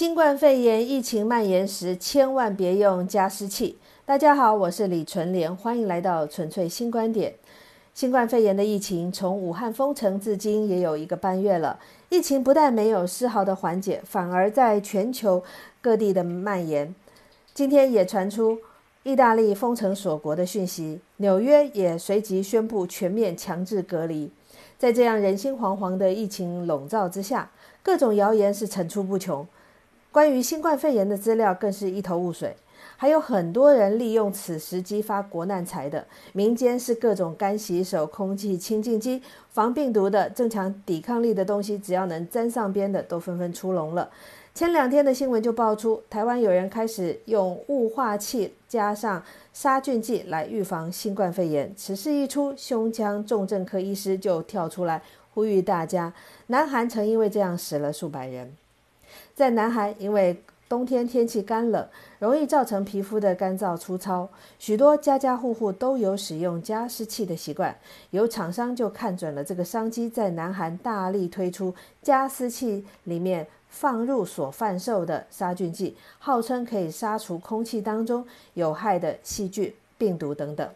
新冠肺炎疫情蔓延时，千万别用加湿器。大家好，我是李纯莲，欢迎来到纯粹新观点。新冠肺炎的疫情从武汉封城至今也有一个半月了，疫情不但没有丝毫的缓解，反而在全球各地的蔓延。今天也传出意大利封城锁国的讯息，纽约也随即宣布全面强制隔离。在这样人心惶惶的疫情笼罩之下，各种谣言是层出不穷。关于新冠肺炎的资料更是一头雾水，还有很多人利用此时激发国难财的。民间是各种干洗手、空气清净机、防病毒的、增强抵抗力的东西，只要能沾上边的，都纷纷出笼了。前两天的新闻就爆出，台湾有人开始用雾化器加上杀菌剂来预防新冠肺炎。此事一出，胸腔重症科医师就跳出来呼吁大家：南韩曾因为这样死了数百人。在南韩，因为冬天天气干冷，容易造成皮肤的干燥粗糙，许多家家户户都有使用加湿器的习惯。有厂商就看准了这个商机，在南韩大力推出加湿器里面放入所贩售的杀菌剂，号称可以杀除空气当中有害的细菌、病毒等等。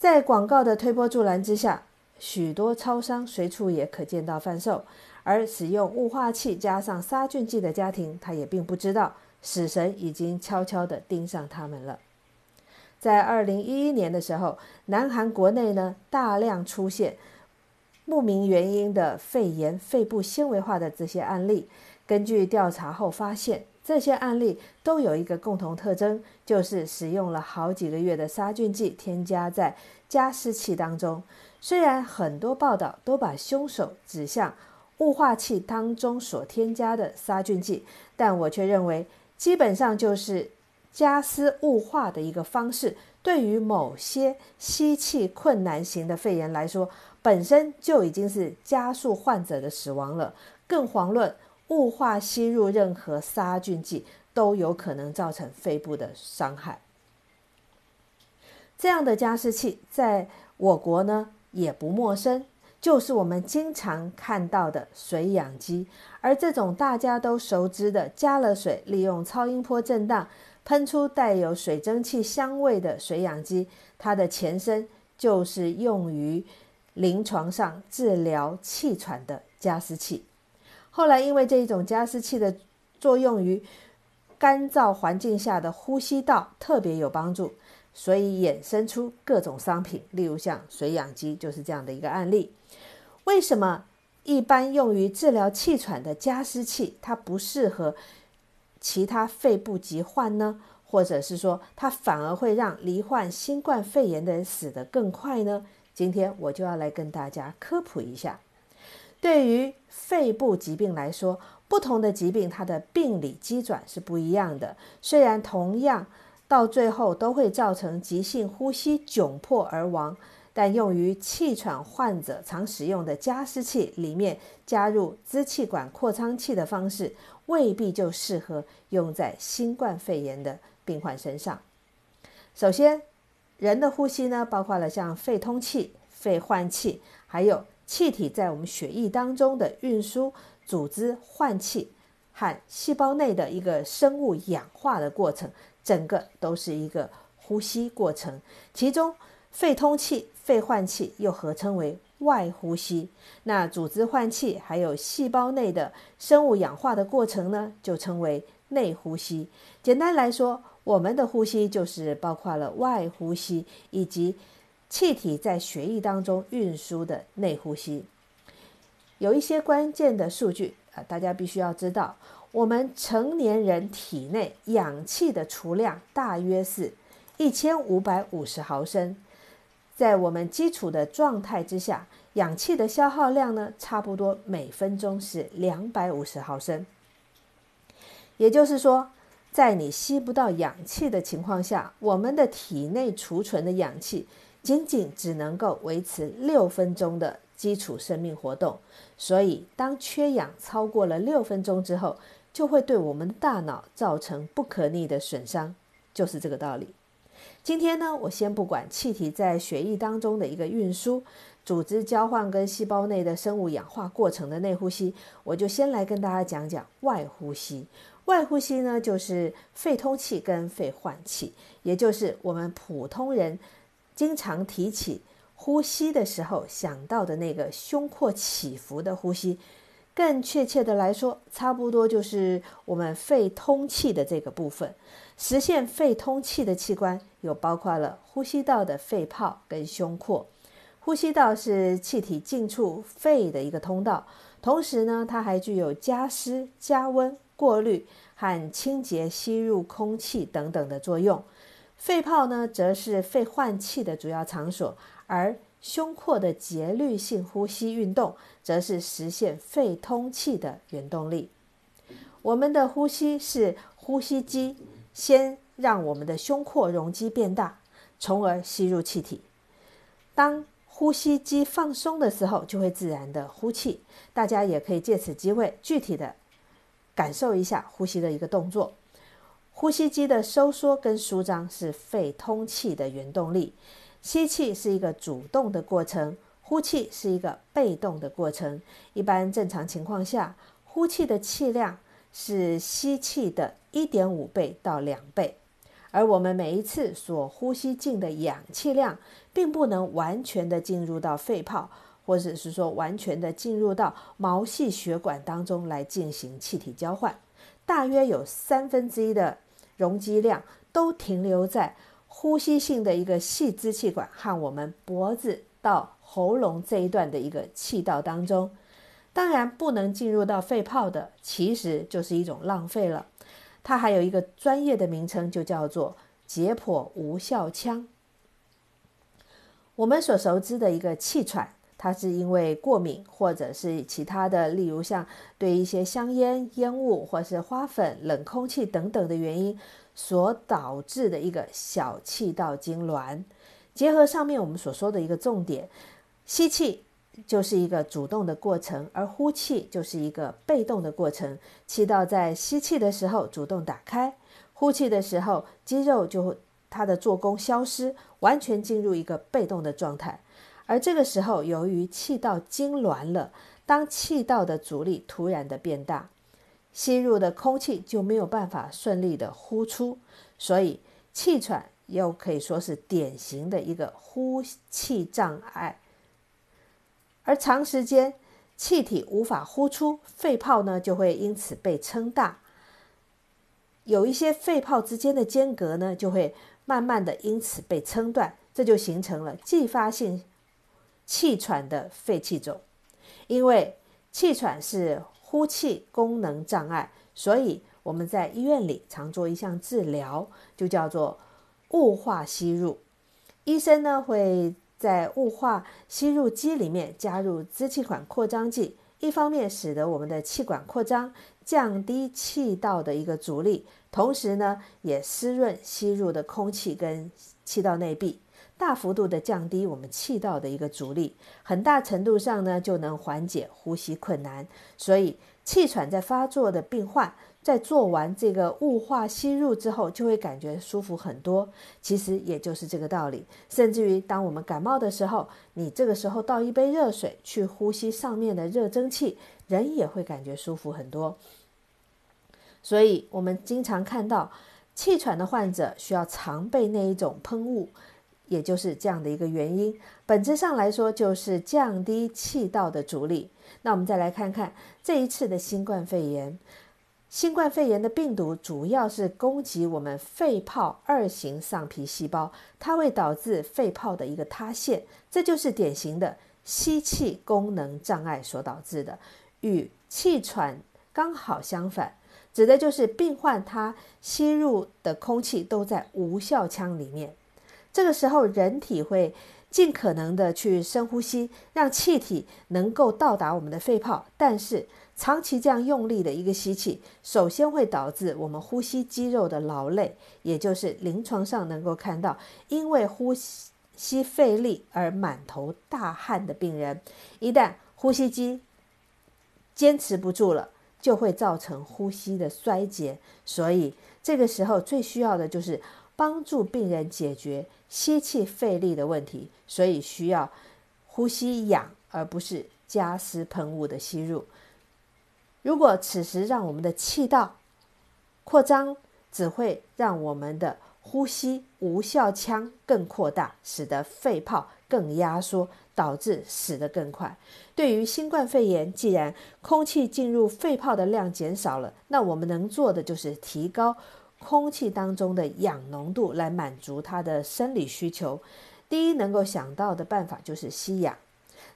在广告的推波助澜之下，许多超商随处也可见到贩售。而使用雾化器加上杀菌剂的家庭，他也并不知道死神已经悄悄地盯上他们了。在二零一一年的时候，南韩国内呢大量出现不明原因的肺炎、肺部纤维化的这些案例。根据调查后发现，这些案例都有一个共同特征，就是使用了好几个月的杀菌剂添加在加湿器当中。虽然很多报道都把凶手指向。雾化器当中所添加的杀菌剂，但我却认为，基本上就是加湿雾化的一个方式。对于某些吸气困难型的肺炎来说，本身就已经是加速患者的死亡了。更遑论雾化吸入任何杀菌剂，都有可能造成肺部的伤害。这样的加湿器在我国呢也不陌生。就是我们经常看到的水氧机，而这种大家都熟知的加了水，利用超音波震荡喷出带有水蒸气香味的水氧机，它的前身就是用于临床上治疗气喘的加湿器。后来因为这一种加湿器的作用于干燥环境下的呼吸道特别有帮助，所以衍生出各种商品，例如像水氧机就是这样的一个案例。为什么一般用于治疗气喘的加湿器，它不适合其他肺部疾患呢？或者是说，它反而会让罹患新冠肺炎的人死得更快呢？今天我就要来跟大家科普一下。对于肺部疾病来说，不同的疾病它的病理机转是不一样的。虽然同样到最后都会造成急性呼吸窘迫而亡。但用于气喘患者常使用的加湿器里面加入支气管扩张器的方式，未必就适合用在新冠肺炎的病患身上。首先，人的呼吸呢，包括了像肺通气、肺换气，还有气体在我们血液当中的运输、组织换气和细胞内的一个生物氧化的过程，整个都是一个呼吸过程。其中，肺通气、肺换气又合称为外呼吸，那组织换气还有细胞内的生物氧化的过程呢，就称为内呼吸。简单来说，我们的呼吸就是包括了外呼吸以及气体在血液当中运输的内呼吸。有一些关键的数据啊，大家必须要知道，我们成年人体内氧气的储量大约是一千五百五十毫升。在我们基础的状态之下，氧气的消耗量呢，差不多每分钟是两百五十毫升。也就是说，在你吸不到氧气的情况下，我们的体内储存的氧气仅仅只能够维持六分钟的基础生命活动。所以，当缺氧超过了六分钟之后，就会对我们的大脑造成不可逆的损伤，就是这个道理。今天呢，我先不管气体在血液当中的一个运输、组织交换跟细胞内的生物氧化过程的内呼吸，我就先来跟大家讲讲外呼吸。外呼吸呢，就是肺通气跟肺换气，也就是我们普通人经常提起呼吸的时候想到的那个胸廓起伏的呼吸。更确切的来说，差不多就是我们肺通气的这个部分。实现肺通气的器官有包括了呼吸道的肺泡跟胸廓。呼吸道是气体进出肺的一个通道，同时呢，它还具有加湿、加温、过滤和清洁吸入空气等等的作用。肺泡呢，则是肺换气的主要场所，而胸廓的节律性呼吸运动，则是实现肺通气的原动力。我们的呼吸是呼吸机。先让我们的胸廓容积变大，从而吸入气体。当呼吸机放松的时候，就会自然的呼气。大家也可以借此机会具体的感受一下呼吸的一个动作。呼吸机的收缩跟舒张是肺通气的原动力。吸气是一个主动的过程，呼气是一个被动的过程。一般正常情况下，呼气的气量。是吸气的一点五倍到两倍，而我们每一次所呼吸进的氧气量，并不能完全的进入到肺泡，或者是说完全的进入到毛细血管当中来进行气体交换。大约有三分之一的容积量都停留在呼吸性的一个细支气管和我们脖子到喉咙这一段的一个气道当中。当然不能进入到肺泡的，其实就是一种浪费了。它还有一个专业的名称，就叫做解剖无效腔。我们所熟知的一个气喘，它是因为过敏或者是其他的，例如像对一些香烟、烟雾或是花粉、冷空气等等的原因所导致的一个小气道痉挛。结合上面我们所说的一个重点，吸气。就是一个主动的过程，而呼气就是一个被动的过程。气道在吸气的时候主动打开，呼气的时候肌肉就会它的做工消失，完全进入一个被动的状态。而这个时候，由于气道痉挛了，当气道的阻力突然的变大，吸入的空气就没有办法顺利的呼出，所以气喘又可以说是典型的一个呼气障碍。而长时间气体无法呼出，肺泡呢就会因此被撑大，有一些肺泡之间的间隔呢就会慢慢的因此被撑断，这就形成了继发性气喘的肺气肿。因为气喘是呼气功能障碍，所以我们在医院里常做一项治疗，就叫做雾化吸入。医生呢会。在雾化吸入机里面加入支气管扩张剂，一方面使得我们的气管扩张，降低气道的一个阻力，同时呢也湿润吸入的空气跟气道内壁，大幅度的降低我们气道的一个阻力，很大程度上呢就能缓解呼吸困难。所以气喘在发作的病患。在做完这个雾化吸入之后，就会感觉舒服很多。其实也就是这个道理。甚至于当我们感冒的时候，你这个时候倒一杯热水去呼吸上面的热蒸汽，人也会感觉舒服很多。所以，我们经常看到气喘的患者需要常备那一种喷雾，也就是这样的一个原因。本质上来说，就是降低气道的阻力。那我们再来看看这一次的新冠肺炎。新冠肺炎的病毒主要是攻击我们肺泡二型上皮细胞，它会导致肺泡的一个塌陷，这就是典型的吸气功能障碍所导致的，与气喘刚好相反，指的就是病患他吸入的空气都在无效腔里面，这个时候人体会尽可能的去深呼吸，让气体能够到达我们的肺泡，但是。长期这样用力的一个吸气，首先会导致我们呼吸肌肉的劳累，也就是临床上能够看到，因为呼吸费力而满头大汗的病人，一旦呼吸机坚持不住了，就会造成呼吸的衰竭。所以这个时候最需要的就是帮助病人解决吸气费力的问题，所以需要呼吸氧，而不是加湿喷雾的吸入。如果此时让我们的气道扩张，只会让我们的呼吸无效腔更扩大，使得肺泡更压缩，导致死得更快。对于新冠肺炎，既然空气进入肺泡的量减少了，那我们能做的就是提高空气当中的氧浓度，来满足它的生理需求。第一能够想到的办法就是吸氧。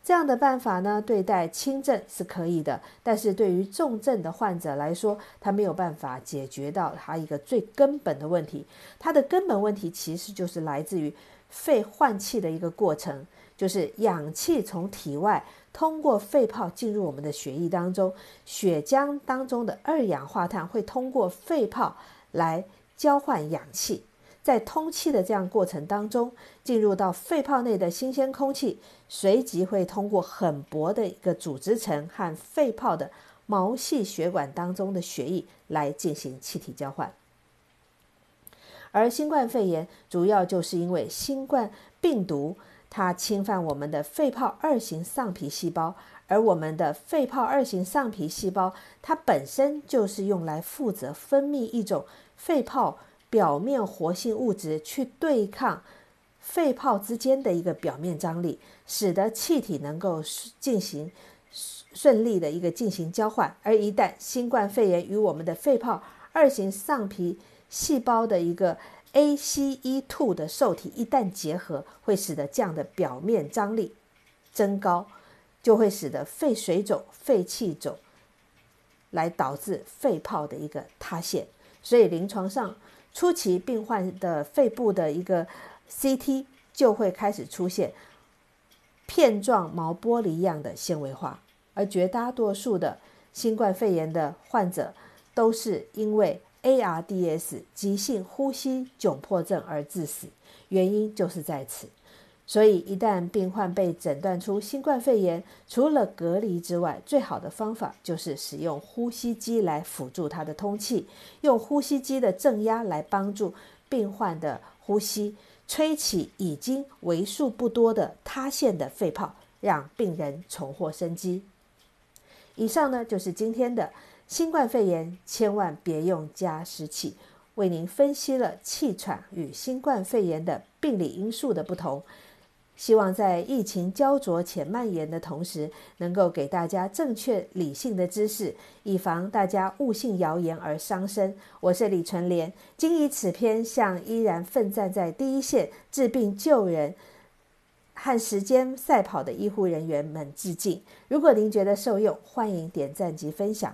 这样的办法呢，对待轻症是可以的，但是对于重症的患者来说，他没有办法解决到他一个最根本的问题。他的根本问题其实就是来自于肺换气的一个过程，就是氧气从体外通过肺泡进入我们的血液当中，血浆当中的二氧化碳会通过肺泡来交换氧气。在通气的这样过程当中，进入到肺泡内的新鲜空气，随即会通过很薄的一个组织层和肺泡的毛细血管当中的血液来进行气体交换。而新冠肺炎主要就是因为新冠病毒它侵犯我们的肺泡二型上皮细胞，而我们的肺泡二型上皮细胞它本身就是用来负责分泌一种肺泡。表面活性物质去对抗肺泡之间的一个表面张力，使得气体能够进行顺利的一个进行交换。而一旦新冠肺炎与我们的肺泡二型上皮细胞的一个 ACE2 的受体一旦结合，会使得这样的表面张力增高，就会使得肺水肿、肺气肿，来导致肺泡的一个塌陷。所以临床上。初期病患的肺部的一个 CT 就会开始出现片状毛玻璃样的纤维化，而绝大多数的新冠肺炎的患者都是因为 ARDS 急性呼吸窘迫症而致死，原因就是在此。所以，一旦病患被诊断出新冠肺炎，除了隔离之外，最好的方法就是使用呼吸机来辅助他的通气，用呼吸机的正压来帮助病患的呼吸，吹起已经为数不多的塌陷的肺泡，让病人重获生机。以上呢，就是今天的新冠肺炎，千万别用加湿器，为您分析了气喘与新冠肺炎的病理因素的不同。希望在疫情焦灼且蔓延的同时，能够给大家正确理性的知识，以防大家误信谣言而伤身。我是李纯莲，今以此篇向依然奋战在第一线治病救人和时间赛跑的医护人员们致敬。如果您觉得受用，欢迎点赞及分享。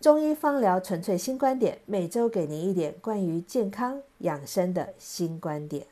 中医方疗纯粹新观点，每周给您一点关于健康养生的新观点。